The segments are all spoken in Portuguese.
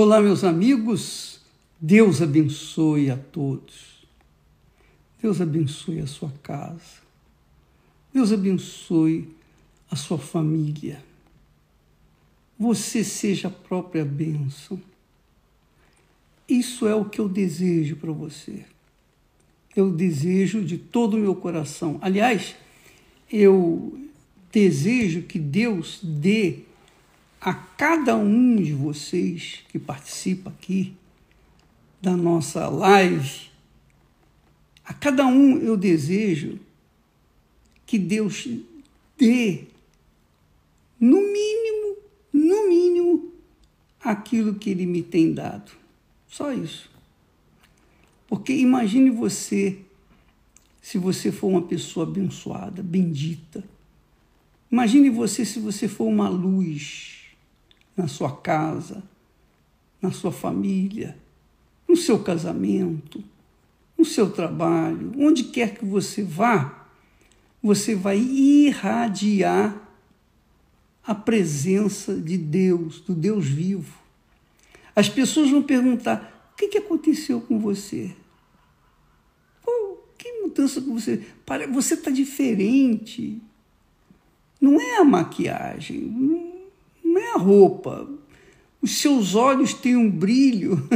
Olá, meus amigos. Deus abençoe a todos. Deus abençoe a sua casa. Deus abençoe a sua família. Você seja a própria bênção. Isso é o que eu desejo para você. Eu desejo de todo o meu coração. Aliás, eu desejo que Deus dê a cada um de vocês que participa aqui da nossa live, a cada um eu desejo que Deus dê, no mínimo, no mínimo, aquilo que Ele me tem dado. Só isso. Porque imagine você, se você for uma pessoa abençoada, bendita. Imagine você se você for uma luz na sua casa, na sua família, no seu casamento, no seu trabalho, onde quer que você vá, você vai irradiar a presença de Deus, do Deus vivo. As pessoas vão perguntar: o que, que aconteceu com você? Pô, que mudança com você? Você está diferente. Não é a maquiagem, a roupa. Os seus olhos têm um brilho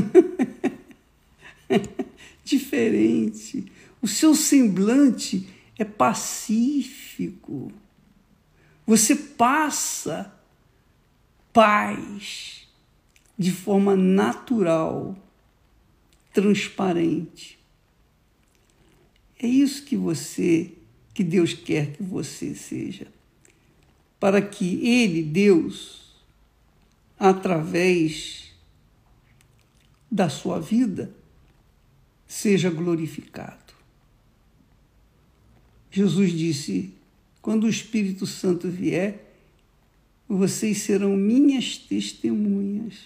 diferente. O seu semblante é pacífico. Você passa paz de forma natural, transparente. É isso que você, que Deus quer que você seja. Para que Ele, Deus, através da sua vida, seja glorificado. Jesus disse: quando o Espírito Santo vier, vocês serão minhas testemunhas.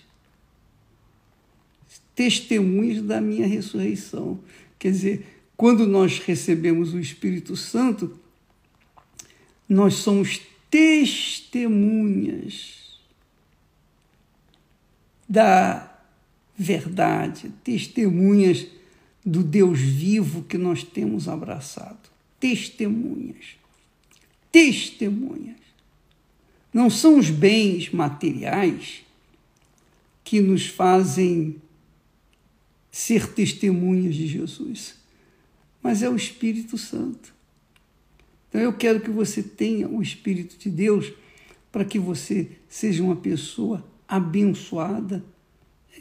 Testemunhas da minha ressurreição. Quer dizer, quando nós recebemos o Espírito Santo, nós somos testemunhas da verdade, testemunhas do Deus vivo que nós temos abraçado. Testemunhas. Testemunhas. Não são os bens materiais que nos fazem ser testemunhas de Jesus, mas é o Espírito Santo. Então eu quero que você tenha o Espírito de Deus para que você seja uma pessoa abençoada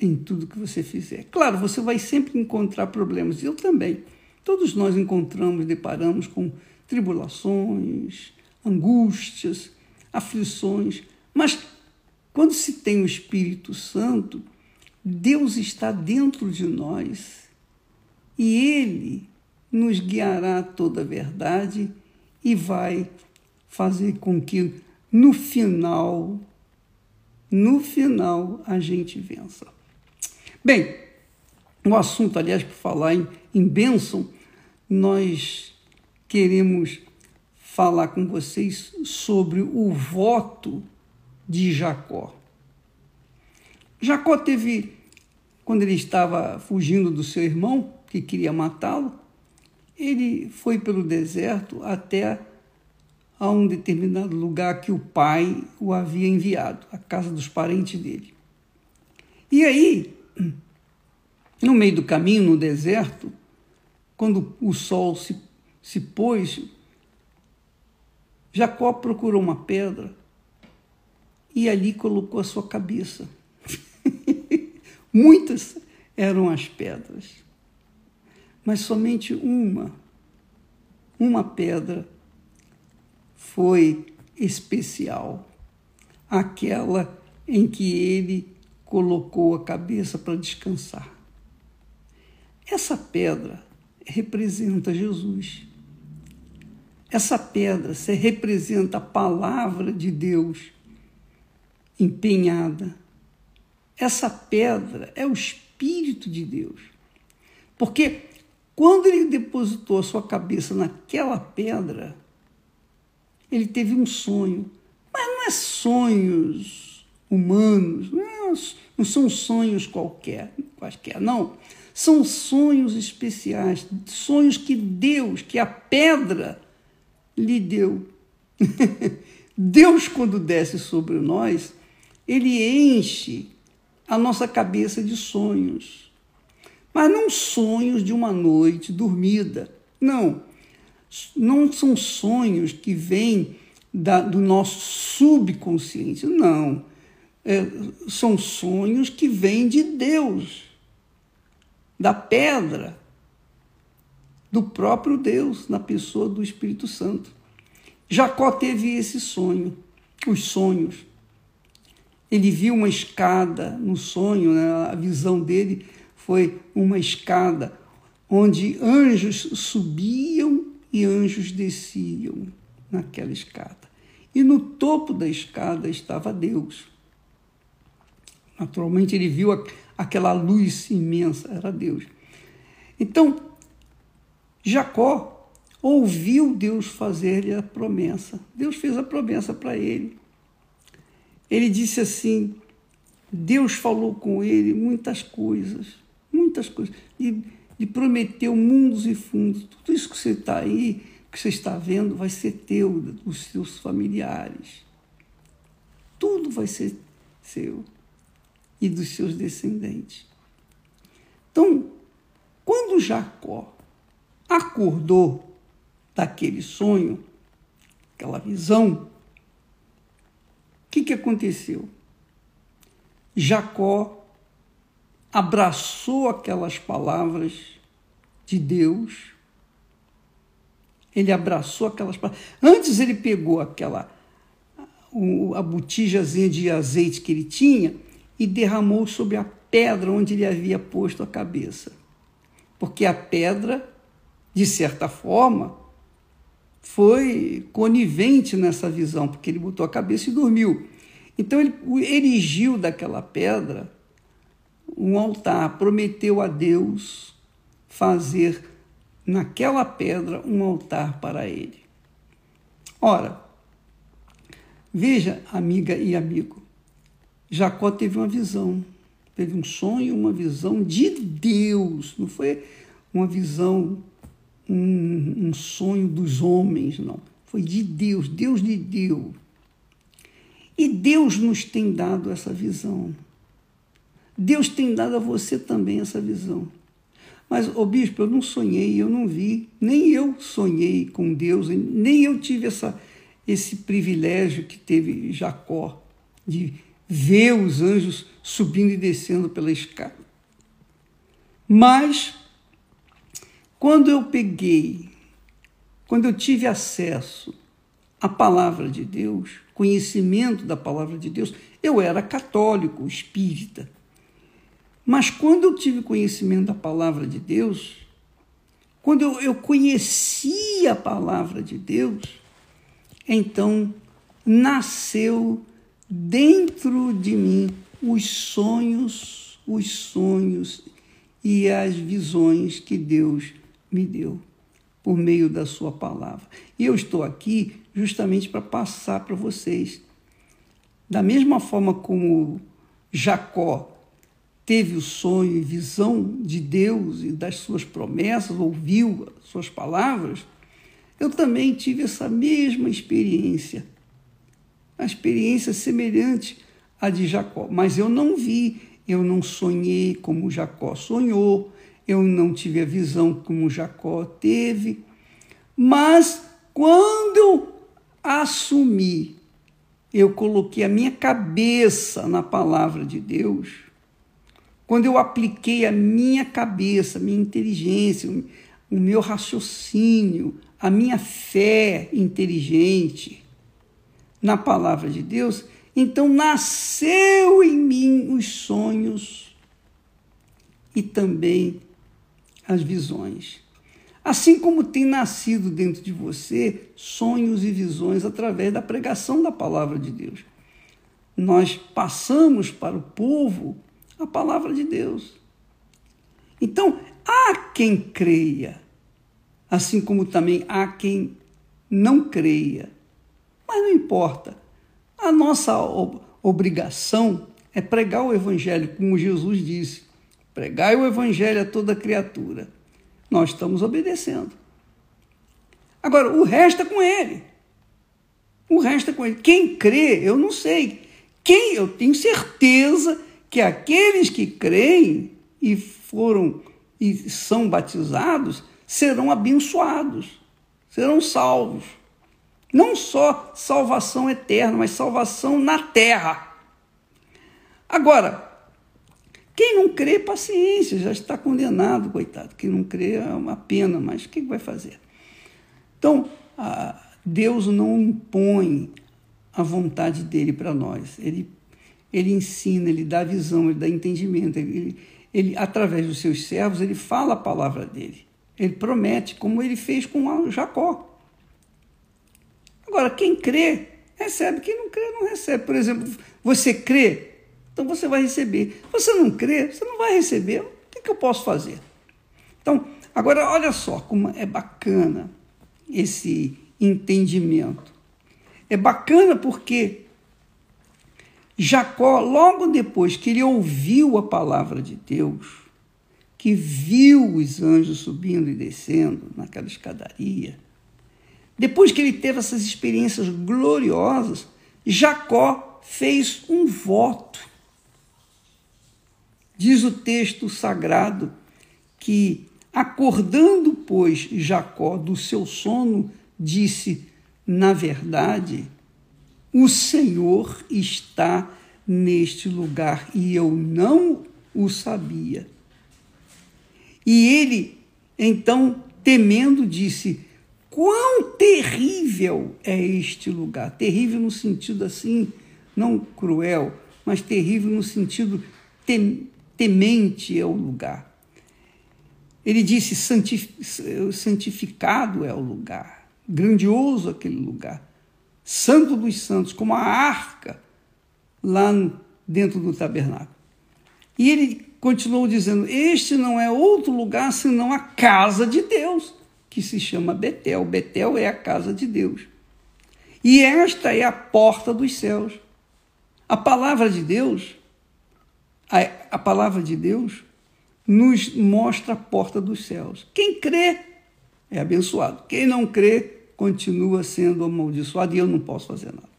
em tudo que você fizer. Claro, você vai sempre encontrar problemas, eu também. Todos nós encontramos, deparamos com tribulações, angústias, aflições, mas quando se tem o Espírito Santo, Deus está dentro de nós e Ele nos guiará toda a verdade e vai fazer com que no final no final a gente vença. Bem, o assunto, aliás, por falar em, em bênção, nós queremos falar com vocês sobre o voto de Jacó. Jacó teve, quando ele estava fugindo do seu irmão, que queria matá-lo, ele foi pelo deserto até a um determinado lugar que o pai o havia enviado, a casa dos parentes dele. E aí, no meio do caminho, no deserto, quando o sol se, se pôs, Jacó procurou uma pedra e ali colocou a sua cabeça. Muitas eram as pedras, mas somente uma, uma pedra foi especial, aquela em que ele colocou a cabeça para descansar. Essa pedra representa Jesus. Essa pedra se representa a palavra de Deus empenhada. Essa pedra é o Espírito de Deus. Porque quando ele depositou a sua cabeça naquela pedra, ele teve um sonho. Mas não é sonhos humanos, não são sonhos qualquer, quaisquer, não. São sonhos especiais, sonhos que Deus, que a pedra lhe deu. Deus, quando desce sobre nós, ele enche a nossa cabeça de sonhos. Mas não sonhos de uma noite dormida. Não. Não são sonhos que vêm da, do nosso subconsciente. Não. É, são sonhos que vêm de Deus, da pedra, do próprio Deus, na pessoa do Espírito Santo. Jacó teve esse sonho, os sonhos. Ele viu uma escada no sonho, né? a visão dele foi uma escada onde anjos subiam e anjos desciam naquela escada. E no topo da escada estava Deus. Naturalmente, ele viu aquela luz imensa, era Deus. Então, Jacó ouviu Deus fazer-lhe a promessa. Deus fez a promessa para ele. Ele disse assim: Deus falou com ele muitas coisas, muitas coisas, e, e prometeu mundos e fundos. Tudo isso que você está aí, que você está vendo, vai ser teu, dos seus familiares. Tudo vai ser seu e dos seus descendentes. Então, quando Jacó acordou daquele sonho, aquela visão, o que, que aconteceu? Jacó abraçou aquelas palavras de Deus, ele abraçou aquelas palavras. Antes ele pegou aquela a botijazinha de azeite que ele tinha e derramou sobre a pedra onde ele havia posto a cabeça. Porque a pedra, de certa forma, foi conivente nessa visão, porque ele botou a cabeça e dormiu. Então ele erigiu daquela pedra um altar, prometeu a Deus fazer naquela pedra um altar para ele. Ora, veja, amiga e amigo, Jacó teve uma visão, teve um sonho, uma visão de Deus, não foi uma visão um, um sonho dos homens, não. Foi de Deus, Deus lhe deu. E Deus nos tem dado essa visão. Deus tem dado a você também essa visão. Mas, ô bispo, eu não sonhei, eu não vi, nem eu sonhei com Deus, nem eu tive essa, esse privilégio que teve Jacó, de ver os anjos subindo e descendo pela escada. Mas quando eu peguei, quando eu tive acesso à palavra de Deus, conhecimento da palavra de Deus, eu era católico, espírita. Mas quando eu tive conhecimento da palavra de Deus, quando eu, eu conheci a palavra de Deus, então nasceu dentro de mim os sonhos, os sonhos e as visões que Deus me deu por meio da sua palavra. E eu estou aqui justamente para passar para vocês. Da mesma forma como Jacó teve o sonho e visão de Deus e das suas promessas, ouviu as suas palavras, eu também tive essa mesma experiência. Uma experiência semelhante à de Jacó, mas eu não vi, eu não sonhei como Jacó sonhou, eu não tive a visão como Jacó teve, mas quando eu assumi, eu coloquei a minha cabeça na palavra de Deus, quando eu apliquei a minha cabeça, a minha inteligência, o meu raciocínio, a minha fé inteligente na palavra de Deus, então nasceu em mim os sonhos e também as visões. Assim como tem nascido dentro de você sonhos e visões através da pregação da palavra de Deus. Nós passamos para o povo a palavra de Deus. Então, há quem creia, assim como também há quem não creia. Mas não importa. A nossa obrigação é pregar o Evangelho, como Jesus disse: pregai o Evangelho a toda criatura. Nós estamos obedecendo. Agora, o resto é com ele. O resto é com ele. Quem crê, eu não sei. Quem, eu tenho certeza que aqueles que creem e foram e são batizados serão abençoados, serão salvos. Não só salvação eterna, mas salvação na terra. Agora, quem não crê, paciência, já está condenado, coitado. Quem não crê é uma pena, mas o que vai fazer? Então, Deus não impõe a vontade dele para nós. Ele, ele ensina, ele dá visão, ele dá entendimento. Ele, ele, através dos seus servos, ele fala a palavra dele. Ele promete, como ele fez com Jacó. Agora, quem crê, recebe. Quem não crê, não recebe. Por exemplo, você crê, então você vai receber. Você não crê, você não vai receber. O que, que eu posso fazer? Então, agora olha só como é bacana esse entendimento. É bacana porque Jacó, logo depois que ele ouviu a palavra de Deus, que viu os anjos subindo e descendo naquela escadaria, depois que ele teve essas experiências gloriosas, Jacó fez um voto. Diz o texto sagrado que, acordando, pois, Jacó do seu sono, disse: Na verdade, o Senhor está neste lugar e eu não o sabia. E ele, então, temendo, disse: Quão terrível é este lugar! Terrível no sentido assim, não cruel, mas terrível no sentido tem, temente é o lugar. Ele disse: santificado é o lugar, grandioso aquele lugar, santo dos santos, como a arca lá dentro do tabernáculo. E ele continuou dizendo: Este não é outro lugar senão a casa de Deus que se chama Betel. Betel é a casa de Deus. E esta é a porta dos céus. A palavra de Deus, a, a palavra de Deus nos mostra a porta dos céus. Quem crê é abençoado. Quem não crê continua sendo amaldiçoado e eu não posso fazer nada.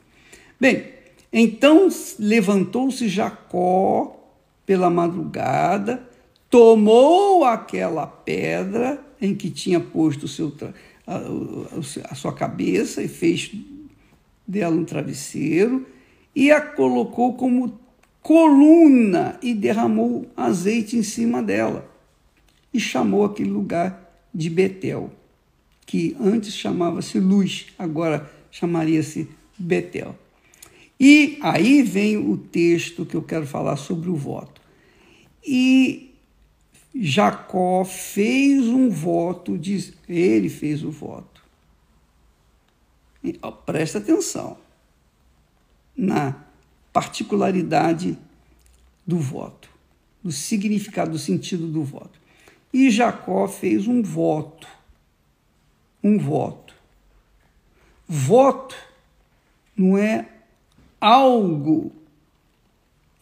Bem, então levantou-se Jacó pela madrugada, tomou aquela pedra em que tinha posto seu, a, a sua cabeça e fez dela um travesseiro e a colocou como coluna e derramou azeite em cima dela e chamou aquele lugar de Betel, que antes chamava-se Luz, agora chamaria-se Betel. E aí vem o texto que eu quero falar sobre o voto. E Jacó fez um voto, diz, ele fez o voto. E, ó, presta atenção na particularidade do voto, do significado, do sentido do voto. E Jacó fez um voto. Um voto. Voto não é algo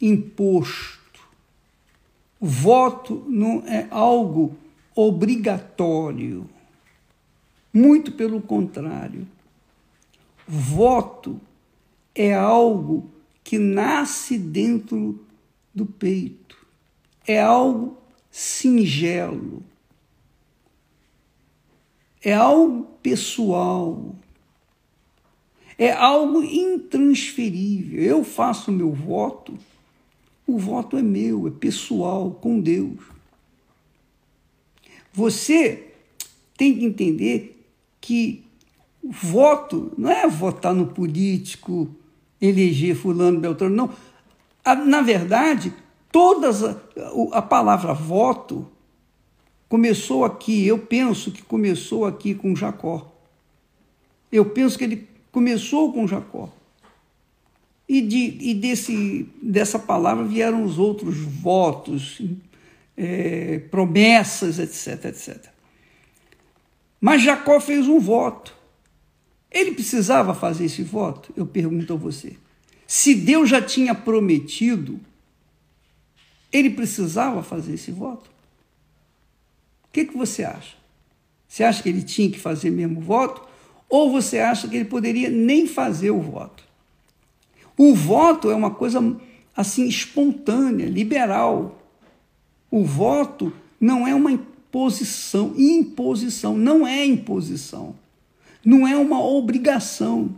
imposto voto não é algo obrigatório. Muito pelo contrário. Voto é algo que nasce dentro do peito. É algo singelo. É algo pessoal. É algo intransferível. Eu faço meu voto o voto é meu, é pessoal, com Deus. Você tem que entender que voto não é votar no político, eleger fulano, beltrano, não. Na verdade, todas a, a palavra voto começou aqui, eu penso que começou aqui com Jacó. Eu penso que ele começou com Jacó. E, de, e desse, dessa palavra vieram os outros votos, é, promessas, etc, etc. Mas Jacó fez um voto. Ele precisava fazer esse voto? Eu pergunto a você. Se Deus já tinha prometido, ele precisava fazer esse voto? Que, que você acha? Você acha que ele tinha que fazer mesmo o voto? Ou você acha que ele poderia nem fazer o voto? O voto é uma coisa assim espontânea, liberal. O voto não é uma imposição, imposição, não é imposição. Não é uma obrigação.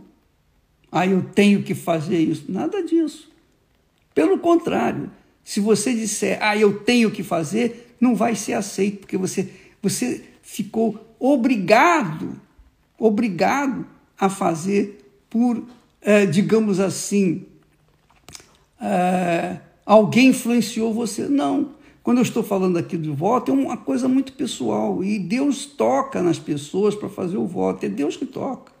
Ah, eu tenho que fazer isso. Nada disso. Pelo contrário, se você disser, ah, eu tenho que fazer, não vai ser aceito, porque você, você ficou obrigado, obrigado a fazer por, eh, digamos assim, eh, alguém influenciou você. Não. Quando eu estou falando aqui do voto, é uma coisa muito pessoal e Deus toca nas pessoas para fazer o voto. É Deus que toca.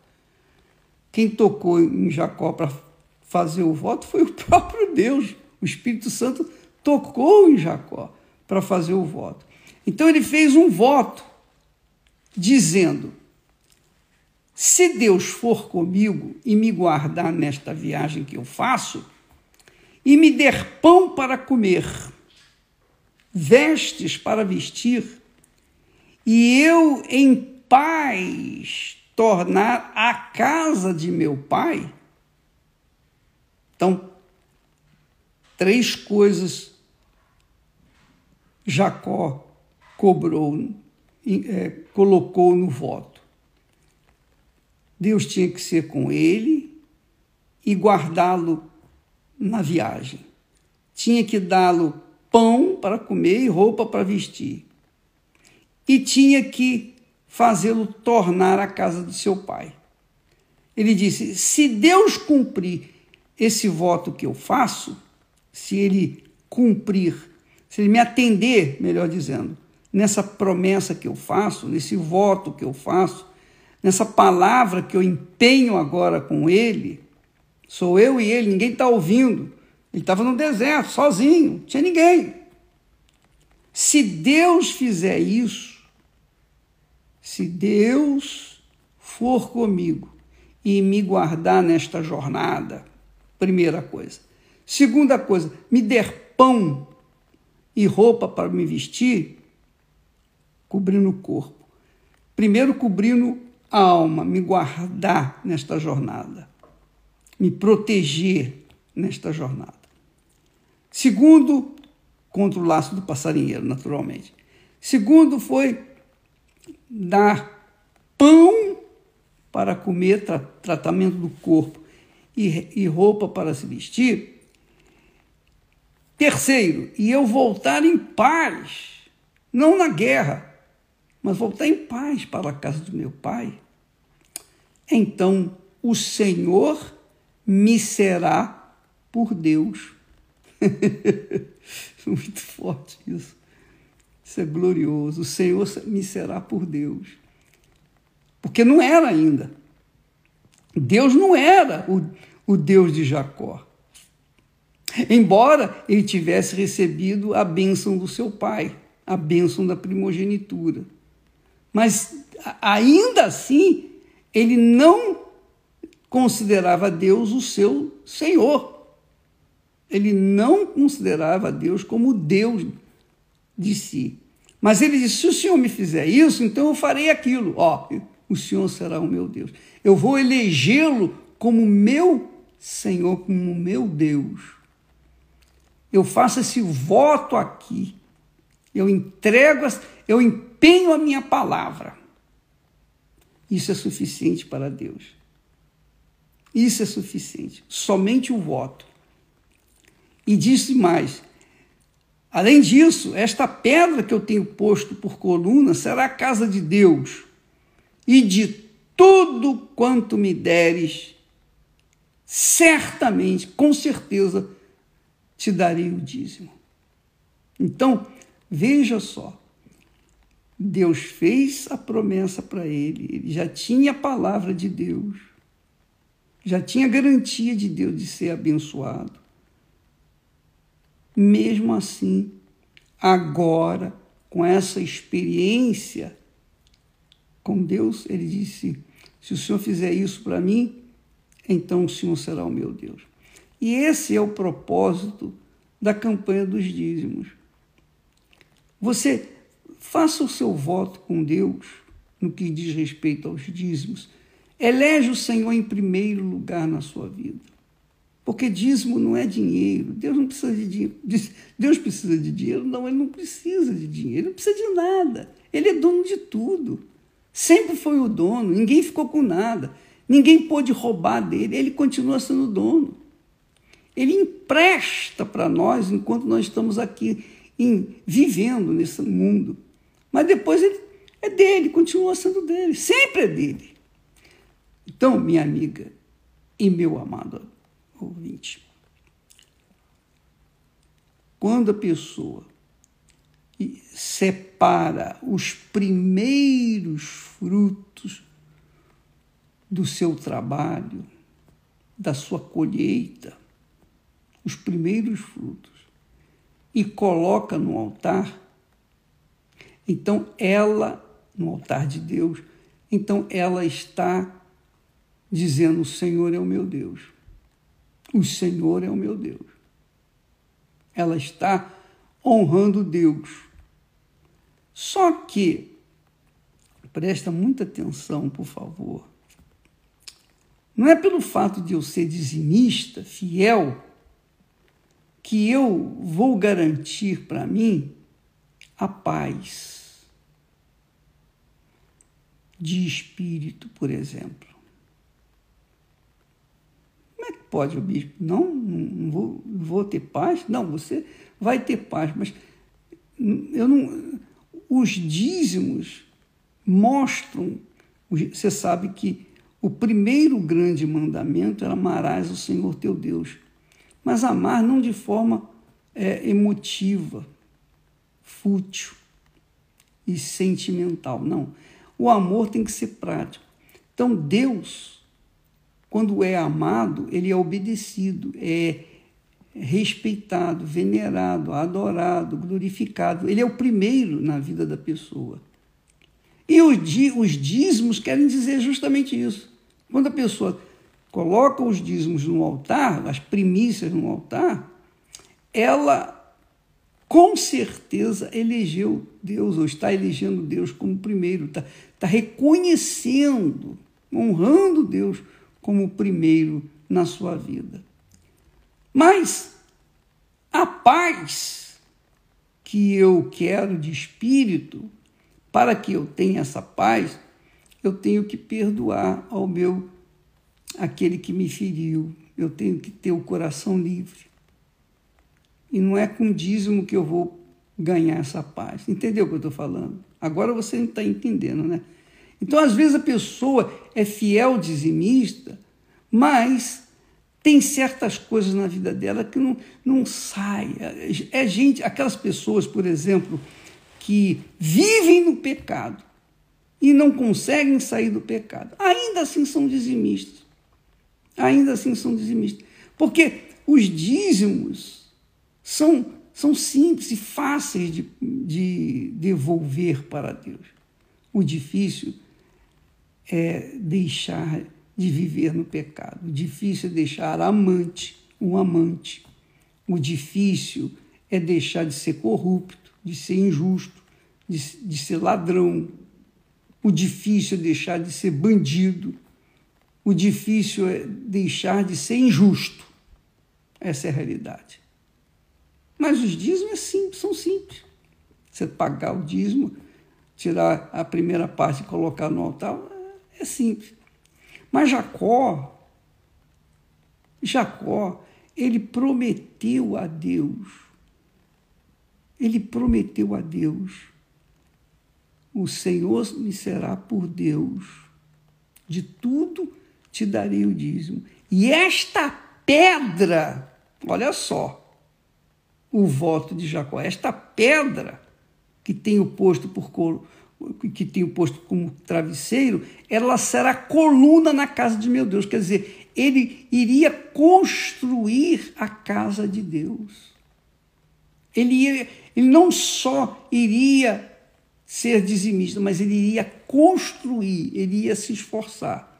Quem tocou em Jacó para fazer o voto foi o próprio Deus. O Espírito Santo tocou em Jacó para fazer o voto. Então ele fez um voto dizendo: se Deus for comigo e me guardar nesta viagem que eu faço, e me der pão para comer, vestes para vestir, e eu em paz tornar a casa de meu pai. Então, três coisas Jacó cobrou, é, colocou no voto. Deus tinha que ser com ele e guardá-lo na viagem. Tinha que dá-lo pão para comer e roupa para vestir. E tinha que fazê-lo tornar à casa do seu pai. Ele disse: se Deus cumprir esse voto que eu faço, se ele cumprir, se ele me atender, melhor dizendo, nessa promessa que eu faço, nesse voto que eu faço, nessa palavra que eu empenho agora com ele, sou eu e ele, ninguém está ouvindo. Ele estava no deserto, sozinho, não tinha ninguém. Se Deus fizer isso, se Deus for comigo e me guardar nesta jornada, primeira coisa. Segunda coisa, me der pão e roupa para me vestir, cobrindo o corpo. Primeiro, cobrindo a alma, me guardar nesta jornada, me proteger nesta jornada. Segundo, contra o laço do passarinheiro, naturalmente. Segundo foi dar pão para comer, tra tratamento do corpo e, e roupa para se vestir. Terceiro, e eu voltar em paz, não na guerra, mas voltar em paz para a casa do meu pai. Então o Senhor me será por Deus Muito forte isso. Isso é glorioso. O Senhor me será por Deus. Porque não era ainda. Deus não era o, o Deus de Jacó. Embora ele tivesse recebido a bênção do seu pai, a bênção da primogenitura. Mas ainda assim, ele não considerava Deus o seu Senhor. Ele não considerava Deus como Deus de si. Mas ele disse: se o Senhor me fizer isso, então eu farei aquilo. Ó, o Senhor será o meu Deus. Eu vou elegê-lo como meu Senhor, como meu Deus. Eu faço esse voto aqui. Eu entrego, eu empenho a minha palavra. Isso é suficiente para Deus. Isso é suficiente. Somente o voto. E disse mais: Além disso, esta pedra que eu tenho posto por coluna será a casa de Deus, e de tudo quanto me deres, certamente, com certeza, te darei o dízimo. Então, veja só, Deus fez a promessa para ele, ele já tinha a palavra de Deus, já tinha garantia de Deus de ser abençoado. Mesmo assim, agora, com essa experiência com Deus, ele disse: Se o Senhor fizer isso para mim, então o Senhor será o meu Deus. E esse é o propósito da campanha dos dízimos. Você faça o seu voto com Deus no que diz respeito aos dízimos. Elege o Senhor em primeiro lugar na sua vida. Porque dízimo não é dinheiro. Deus não precisa de dinheiro. Deus precisa de dinheiro? Não, ele não precisa de dinheiro. Ele não precisa de nada. Ele é dono de tudo. Sempre foi o dono. Ninguém ficou com nada. Ninguém pôde roubar dele. Ele continua sendo dono. Ele empresta para nós enquanto nós estamos aqui em, vivendo nesse mundo. Mas depois ele é dele, continua sendo dele, sempre é dele. Então, minha amiga e meu amado ouvinte, quando a pessoa separa os primeiros frutos do seu trabalho, da sua colheita, os primeiros frutos, e coloca no altar, então ela, no altar de Deus, então ela está dizendo: O Senhor é o meu Deus. O Senhor é o meu Deus. Ela está honrando Deus. Só que, presta muita atenção, por favor. Não é pelo fato de eu ser dizimista, fiel, que eu vou garantir para mim a paz de espírito, por exemplo. Como é que pode o bispo? Não, não vou, vou ter paz? Não, você vai ter paz, mas eu não. Os dízimos mostram. Você sabe que o primeiro grande mandamento era amarás o Senhor teu Deus mas amar não de forma é, emotiva, fútil e sentimental, não. O amor tem que ser prático. Então, Deus, quando é amado, ele é obedecido, é respeitado, venerado, adorado, glorificado. Ele é o primeiro na vida da pessoa. E os dízimos querem dizer justamente isso. Quando a pessoa coloca os dízimos no altar, as primícias no altar, ela com certeza elegeu Deus, ou está elegendo Deus como primeiro, está, está reconhecendo, honrando Deus como primeiro na sua vida. Mas a paz que eu quero de espírito, para que eu tenha essa paz, eu tenho que perdoar ao meu aquele que me feriu. Eu tenho que ter o coração livre. E não é com dízimo que eu vou ganhar essa paz. Entendeu o que eu estou falando? Agora você não está entendendo, né? Então, às vezes, a pessoa é fiel dizimista, mas tem certas coisas na vida dela que não, não sai. É gente, aquelas pessoas, por exemplo, que vivem no pecado e não conseguem sair do pecado. Ainda assim são dizimistas ainda assim são dizimistas. Porque os dízimos são, são simples e fáceis de, de devolver para Deus. O difícil é deixar de viver no pecado. O difícil é deixar amante, um amante. O difícil é deixar de ser corrupto, de ser injusto, de, de ser ladrão. O difícil é deixar de ser bandido o difícil é deixar de ser injusto. Essa é a realidade. Mas os dízimos é simples, são simples. Você pagar o dízimo, tirar a primeira parte e colocar no altar, é simples. Mas Jacó, Jacó, ele prometeu a Deus, ele prometeu a Deus, o Senhor me será por Deus de tudo te darei o dízimo. E esta pedra, olha só, o voto de Jacó, esta pedra que tem o posto por que tem o posto como travesseiro, ela será coluna na casa de meu Deus. Quer dizer, ele iria construir a casa de Deus. Ele, ia, ele não só iria ser dizimista, mas ele iria construir, ele ia se esforçar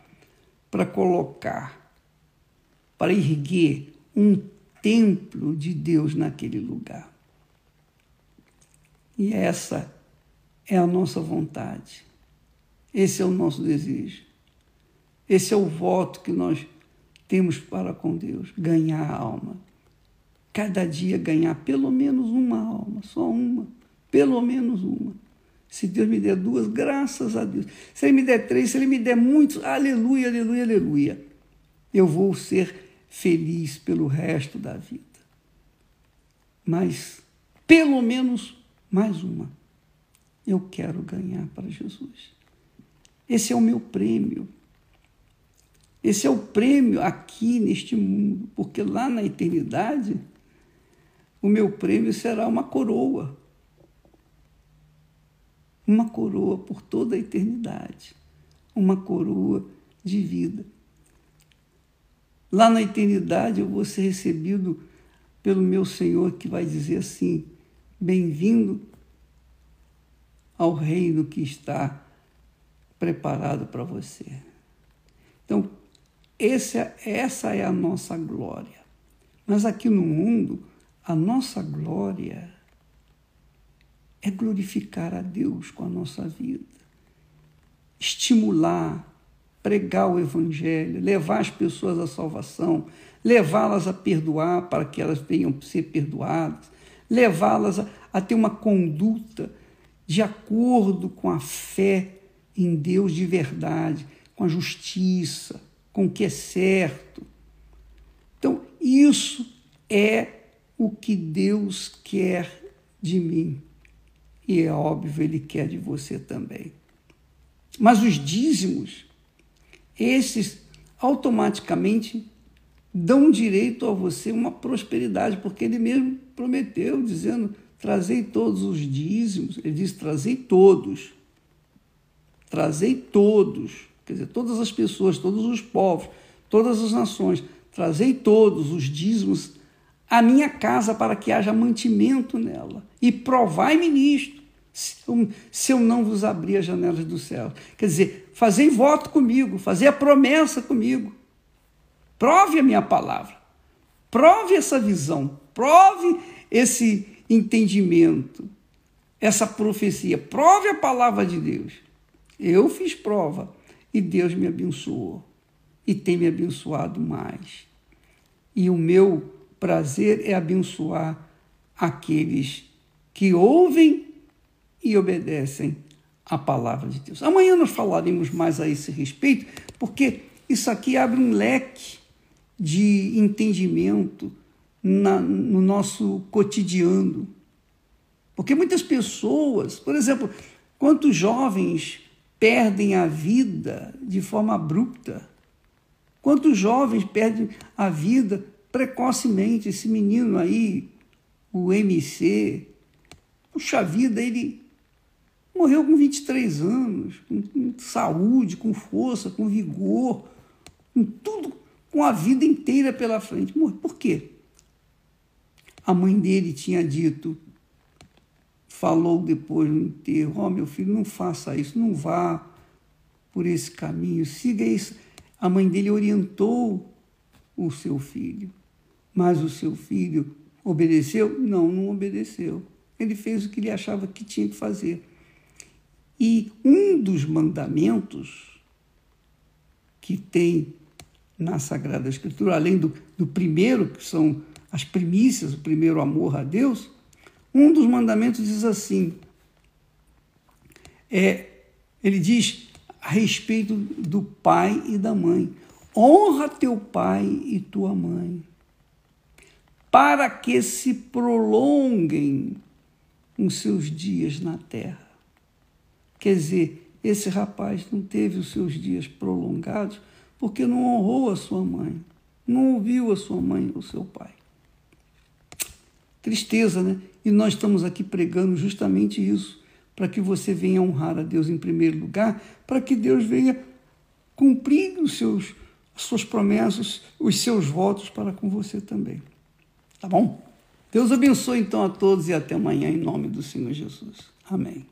para colocar, para erguer um templo de Deus naquele lugar. E essa é a nossa vontade. Esse é o nosso desejo. Esse é o voto que nós temos para com Deus: ganhar a alma. Cada dia ganhar pelo menos uma alma, só uma, pelo menos uma. Se Deus me der duas, graças a Deus. Se Ele me der três, se Ele me der muitos, aleluia, aleluia, aleluia. Eu vou ser feliz pelo resto da vida. Mas, pelo menos, mais uma. Eu quero ganhar para Jesus. Esse é o meu prêmio. Esse é o prêmio aqui neste mundo, porque lá na eternidade, o meu prêmio será uma coroa. Uma coroa por toda a eternidade. Uma coroa de vida. Lá na eternidade eu vou ser recebido pelo meu Senhor que vai dizer assim: Bem-vindo ao reino que está preparado para você. Então, esse, é, essa é a nossa glória. Mas aqui no mundo, a nossa glória é glorificar a Deus com a nossa vida, estimular, pregar o Evangelho, levar as pessoas à salvação, levá-las a perdoar para que elas venham ser perdoadas, levá-las a, a ter uma conduta de acordo com a fé em Deus de verdade, com a justiça, com o que é certo. Então, isso é o que Deus quer de mim. E é óbvio, Ele quer de você também. Mas os dízimos, esses automaticamente dão direito a você uma prosperidade, porque Ele mesmo prometeu, dizendo Trazei todos os dízimos, ele diz: trazei todos. Trazei todos. Quer dizer, todas as pessoas, todos os povos, todas as nações. Trazei todos os dízimos à minha casa para que haja mantimento nela. E provai-me nisto, se eu não vos abrir as janelas do céu. Quer dizer, fazei voto comigo, fazei a promessa comigo. Prove a minha palavra. Prove essa visão. Prove esse entendimento, essa profecia. Prove a palavra de Deus. Eu fiz prova e Deus me abençoou e tem me abençoado mais. E o meu prazer é abençoar aqueles que ouvem e obedecem a palavra de Deus. Amanhã nós falaremos mais a esse respeito, porque isso aqui abre um leque de entendimento na, no nosso cotidiano. Porque muitas pessoas, por exemplo, quantos jovens perdem a vida de forma abrupta? Quantos jovens perdem a vida precocemente? Esse menino aí, o MC, puxa vida, ele morreu com 23 anos, com, com saúde, com força, com vigor, com tudo, com a vida inteira pela frente. Por quê? A mãe dele tinha dito, falou depois no enterro: Ó, oh, meu filho, não faça isso, não vá por esse caminho, siga isso. A mãe dele orientou o seu filho, mas o seu filho obedeceu? Não, não obedeceu. Ele fez o que ele achava que tinha que fazer. E um dos mandamentos que tem na Sagrada Escritura, além do, do primeiro, que são as primícias, o primeiro amor a Deus, um dos mandamentos diz assim: é, ele diz a respeito do pai e da mãe: honra teu pai e tua mãe, para que se prolonguem os seus dias na terra. Quer dizer, esse rapaz não teve os seus dias prolongados porque não honrou a sua mãe, não ouviu a sua mãe ou seu pai. Tristeza, né? E nós estamos aqui pregando justamente isso, para que você venha honrar a Deus em primeiro lugar, para que Deus venha cumprir os seus, as suas promessas, os seus votos para com você também. Tá bom? Deus abençoe então a todos e até amanhã em nome do Senhor Jesus. Amém.